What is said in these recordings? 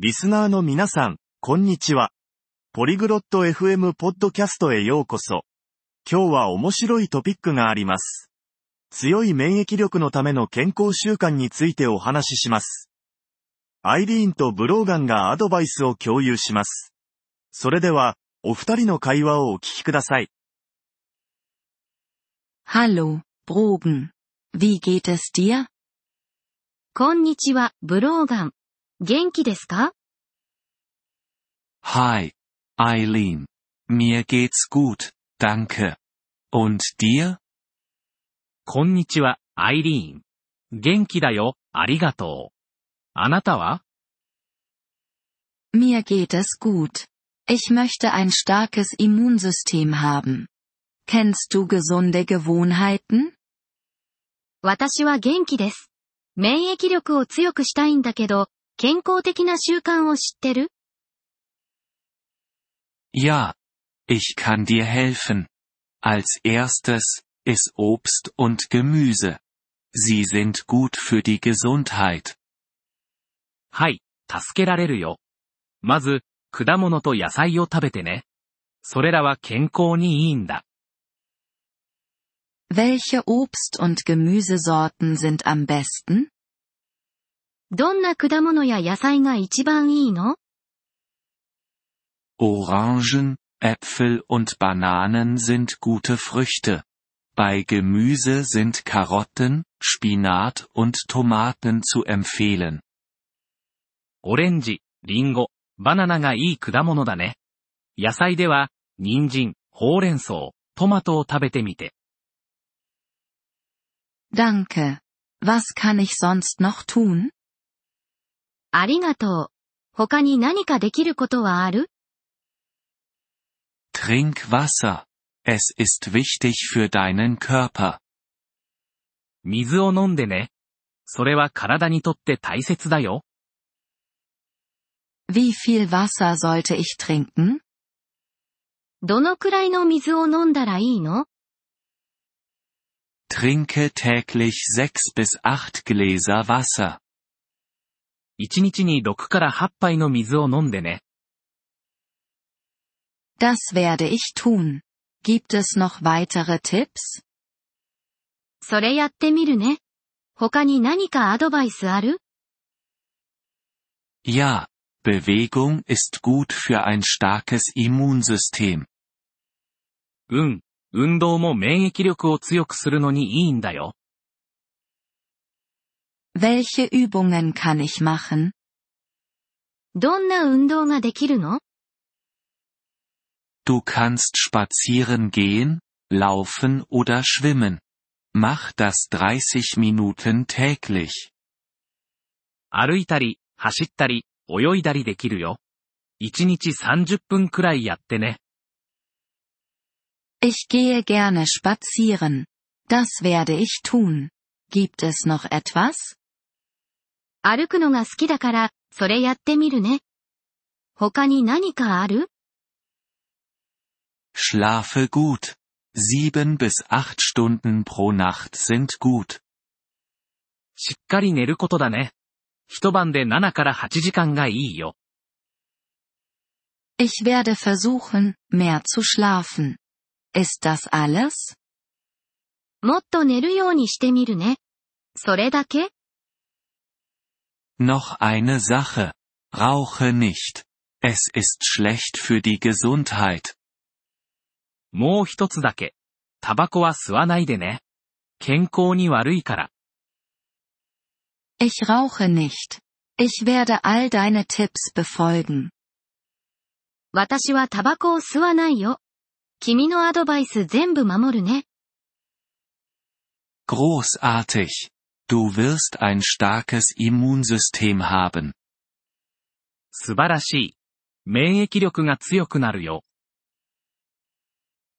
リスナーの皆さん、こんにちは。ポリグロット FM ポッドキャストへようこそ。今日は面白いトピックがあります。強い免疫力のための健康習慣についてお話しします。アイリーンとブローガンがアドバイスを共有します。それでは、お二人の会話をお聞きください。Hallo, Brogan. Wie geht es dir? こんにちは、ブローガン。元気ですか Hi, Eileen. Mir geht's gut, danke. Und dir? こんにちは、アイリーン。元気だよ、ありがとう。あなたは Mir geht es gut. Ich möchte ein starkes Immunsystem haben. Kennst du gesunde Gewohnheiten? 私は元気です。免疫力を強くしたいんだけど、健康的な習慣を知ってる Ja. Ich kann dir helfen. Als erstes, iss Obst und Gemüse. Sie sind gut für die Gesundheit. はい、助けられるよ。まず、果物と野菜を食べてね。それらは健康にいいんだ。 Welche Obst- und Gemüsesorten sind am besten? どんな果物や野菜が一番いいの Orangen, Äpfel und Bananen sind gute Früchte. Bei Gemüse sind Karotten, Spinat und Tomaten zu empfehlen. オレンジ、リンゴ、バナナがいい果物だね。野菜では、人参、ほうれん草、トマトを食べてみて。 Danke. Was kann ich sonst noch tun? ありがとう。他に何かできることはある Trink Wasser. Es ist wichtig für deinen Körper. 水を飲んでね。それは体にとって大切だよ。Wie viel Wasser sollte ich trinken? どのくらいの水を飲んだらいいの Trinke täglich sechs bis acht Gläser Wasser. 1日に6から8杯の水を飲んでね。Das werde ich tun. Gibt es noch weitere Tipps? それやってみるね。他に何かアドバイスある Ja, Bewegung ist gut für ein starkes Immunsystem. うん、運動も免疫力を強くするのにいいんだよ。Welche Übungen kann ich machen? どんな運動ができるの Du kannst spazieren gehen, laufen oder schwimmen. Mach das 30 Minuten täglich. 歩いたり、走ったり、泳いだりできるよ。1日30分くらいやってね。 Ich gehe gerne spazieren. Das werde ich tun. Gibt es noch etwas? 歩くのが好きだから、それやってみるね。他に何かある Schlafe gut. Sieben bis acht Stunden pro Nacht sind gut. しっかり寝ることだね。一晩で7から8時間がいいよ。Ich werde versuchen, mehr zu schlafen. Ist das alles? もっと寝るようにしてみるね。それだけ Noch eine Sache. Rauche nicht. Es ist schlecht für die Gesundheit. もう一つだけ。タバコは吸わないでね。健康に悪いから。 Ich rauche nicht. Ich werde all deine Tipps befolgen. 私はタバコを吸わないよ。君のアドバイス全部守るね。 Großartig. Du wirst ein starkes Immunsystem haben. 素晴らしい。免疫力が強くなるよ。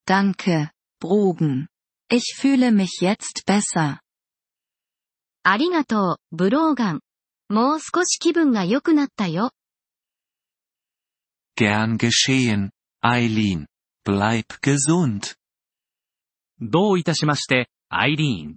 Danke, Brogan. Ich fühle mich jetzt besser. ありがとう、ブローガン。もう少し気分が良くなったよ。 Gern geschehen, Eileen. Bleib gesund. どういたしまして、アイリーン。